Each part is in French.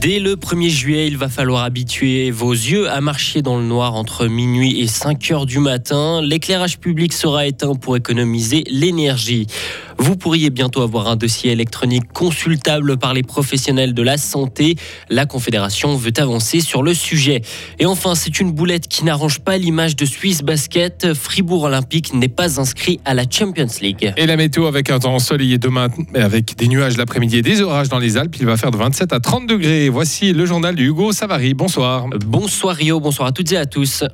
Dès le 1er juillet, il va falloir habituer vos yeux à marcher dans le noir entre minuit et 5 heures du matin. L'éclairage public sera éteint pour économiser l'énergie. Vous pourriez bientôt avoir un dossier électronique consultable par les professionnels de la santé. La Confédération veut avancer sur le sujet. Et enfin, c'est une boulette qui n'arrange pas l'image de Swiss Basket. Fribourg Olympique n'est pas inscrit à la Champions League. Et la météo avec un temps ensoleillé demain, avec des nuages l'après-midi et des orages dans les Alpes. Il va faire de 27 à 30 degrés. Voici le journal de Hugo Savary. Bonsoir. Bonsoir Rio, bonsoir à toutes et à tous.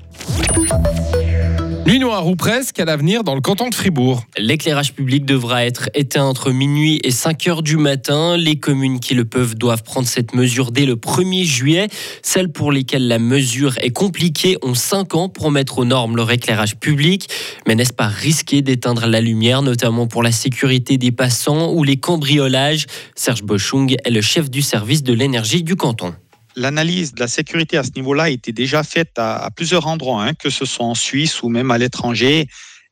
Nuit noire ou presque à l'avenir dans le canton de Fribourg. L'éclairage public devra être éteint entre minuit et 5 heures du matin. Les communes qui le peuvent doivent prendre cette mesure dès le 1er juillet. Celles pour lesquelles la mesure est compliquée ont 5 ans pour mettre aux normes leur éclairage public. Mais n'est-ce pas risqué d'éteindre la lumière, notamment pour la sécurité des passants ou les cambriolages? Serge Boschung est le chef du service de l'énergie du canton l'analyse de la sécurité à ce niveau-là a été déjà faite à, plusieurs endroits, hein, que ce soit en Suisse ou même à l'étranger.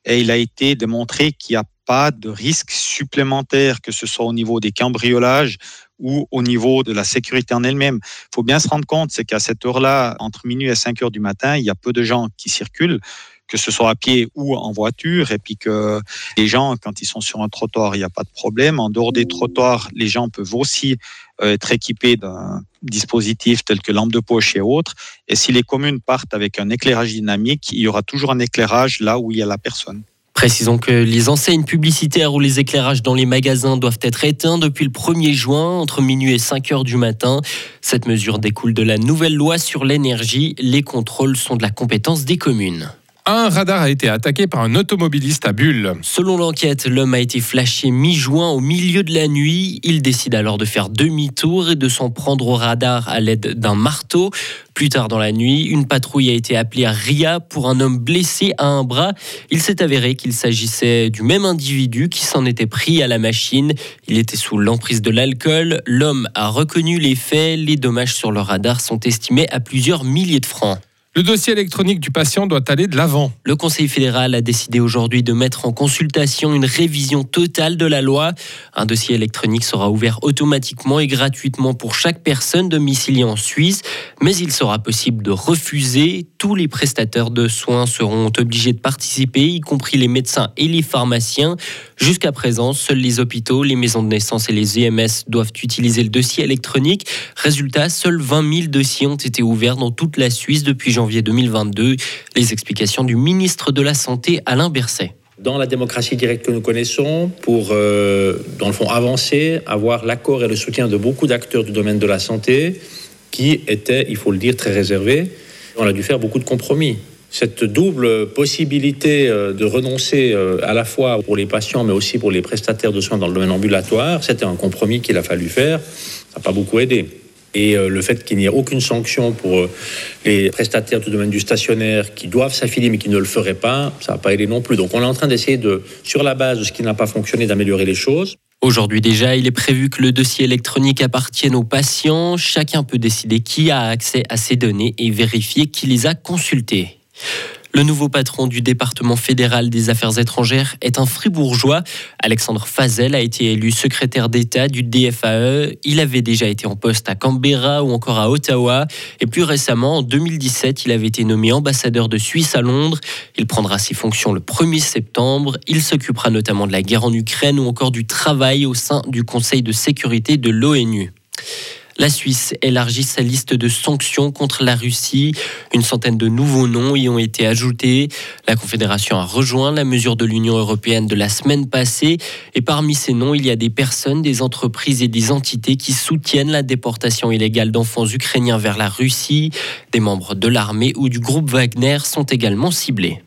Et il a été démontré qu'il n'y a pas de risque supplémentaire, que ce soit au niveau des cambriolages ou au niveau de la sécurité en elle-même. Il faut bien se rendre compte, c'est qu'à cette heure-là, entre minuit et 5 heures du matin, il y a peu de gens qui circulent que ce soit à pied ou en voiture, et puis que les gens, quand ils sont sur un trottoir, il n'y a pas de problème. En dehors des trottoirs, les gens peuvent aussi euh, être équipés d'un dispositif tel que lampe de poche et autres. Et si les communes partent avec un éclairage dynamique, il y aura toujours un éclairage là où il y a la personne. Précisons que les enseignes publicitaires ou les éclairages dans les magasins doivent être éteints depuis le 1er juin, entre minuit et 5 heures du matin. Cette mesure découle de la nouvelle loi sur l'énergie. Les contrôles sont de la compétence des communes. Un radar a été attaqué par un automobiliste à Bulle. Selon l'enquête, l'homme a été flashé mi-juin au milieu de la nuit. Il décide alors de faire demi-tour et de s'en prendre au radar à l'aide d'un marteau. Plus tard dans la nuit, une patrouille a été appelée à Ria pour un homme blessé à un bras. Il s'est avéré qu'il s'agissait du même individu qui s'en était pris à la machine. Il était sous l'emprise de l'alcool. L'homme a reconnu les faits. Les dommages sur le radar sont estimés à plusieurs milliers de francs. Le dossier électronique du patient doit aller de l'avant. Le Conseil fédéral a décidé aujourd'hui de mettre en consultation une révision totale de la loi. Un dossier électronique sera ouvert automatiquement et gratuitement pour chaque personne domiciliée en Suisse, mais il sera possible de refuser. Tous les prestataires de soins seront obligés de participer, y compris les médecins et les pharmaciens. Jusqu'à présent, seuls les hôpitaux, les maisons de naissance et les EMS doivent utiliser le dossier électronique. Résultat, seuls 20 000 dossiers ont été ouverts dans toute la Suisse depuis janvier janvier 2022. Les explications du ministre de la Santé, Alain Berset dans la démocratie directe que nous connaissons pour, euh, dans le fond, avancer, avoir l'accord et le soutien de beaucoup d'acteurs du domaine de la santé qui étaient, il faut le dire, très réservés. On a dû faire beaucoup de compromis. Cette double possibilité euh, de renoncer euh, à la fois pour les patients, mais aussi pour les prestataires de soins dans le domaine ambulatoire, c'était un compromis qu'il a fallu faire. Ça n'a pas beaucoup aidé. Et euh, le fait qu'il n'y ait aucune sanction pour euh, les prestataires du domaine du stationnaire qui doivent s'affilier mais qui ne le feraient pas, ça n'a pas aidé non plus. Donc on est en train d'essayer de, sur la base de ce qui n'a pas fonctionné, d'améliorer les choses. Aujourd'hui déjà, il est prévu que le dossier électronique appartienne aux patients. Chacun peut décider qui a accès à ces données et vérifier qui les a consultées. Le nouveau patron du département fédéral des affaires étrangères est un fribourgeois. Alexandre Fazel a été élu secrétaire d'État du DFAE. Il avait déjà été en poste à Canberra ou encore à Ottawa. Et plus récemment, en 2017, il avait été nommé ambassadeur de Suisse à Londres. Il prendra ses fonctions le 1er septembre. Il s'occupera notamment de la guerre en Ukraine ou encore du travail au sein du Conseil de sécurité de l'ONU. La Suisse élargit sa liste de sanctions contre la Russie. Une centaine de nouveaux noms y ont été ajoutés. La Confédération a rejoint la mesure de l'Union européenne de la semaine passée. Et parmi ces noms, il y a des personnes, des entreprises et des entités qui soutiennent la déportation illégale d'enfants ukrainiens vers la Russie. Des membres de l'armée ou du groupe Wagner sont également ciblés.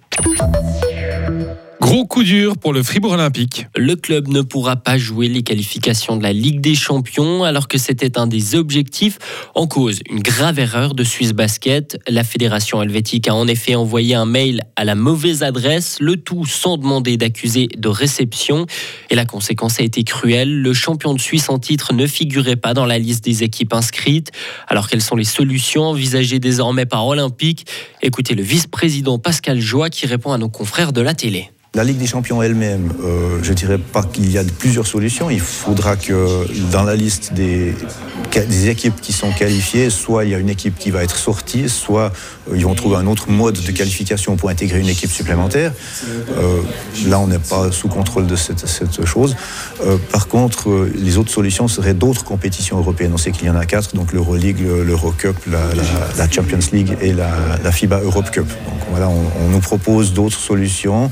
Gros coup dur pour le Fribourg Olympique. Le club ne pourra pas jouer les qualifications de la Ligue des Champions alors que c'était un des objectifs. En cause, une grave erreur de Suisse Basket. La fédération helvétique a en effet envoyé un mail à la mauvaise adresse, le tout sans demander d'accuser de réception. Et la conséquence a été cruelle. Le champion de Suisse en titre ne figurait pas dans la liste des équipes inscrites. Alors quelles sont les solutions envisagées désormais par Olympique? Écoutez le vice-président Pascal Joie qui répond à nos confrères de la télé. La Ligue des Champions elle-même, euh, je dirais pas qu'il y a plusieurs solutions. Il faudra que dans la liste des, équipes qui sont qualifiées, soit il y a une équipe qui va être sortie, soit euh, ils vont trouver un autre mode de qualification pour intégrer une équipe supplémentaire. Euh, là, on n'est pas sous contrôle de cette, chose. Par contre, les autres solutions seraient d'autres compétitions européennes. On sait qu'il y en a quatre, donc l'Euroleague, l'Eurocup, la, la, Champions League et la, FIBA Europe Cup. Donc voilà, on nous propose d'autres solutions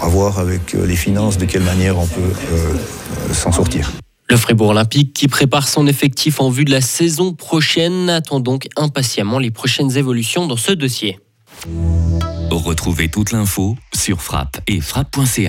à voir avec euh, les finances de quelle manière on peut euh, s'en sortir. Le Fribourg Olympique, qui prépare son effectif en vue de la saison prochaine, attend donc impatiemment les prochaines évolutions dans ce dossier. Retrouvez toute l'info sur frappe et frappe.ca.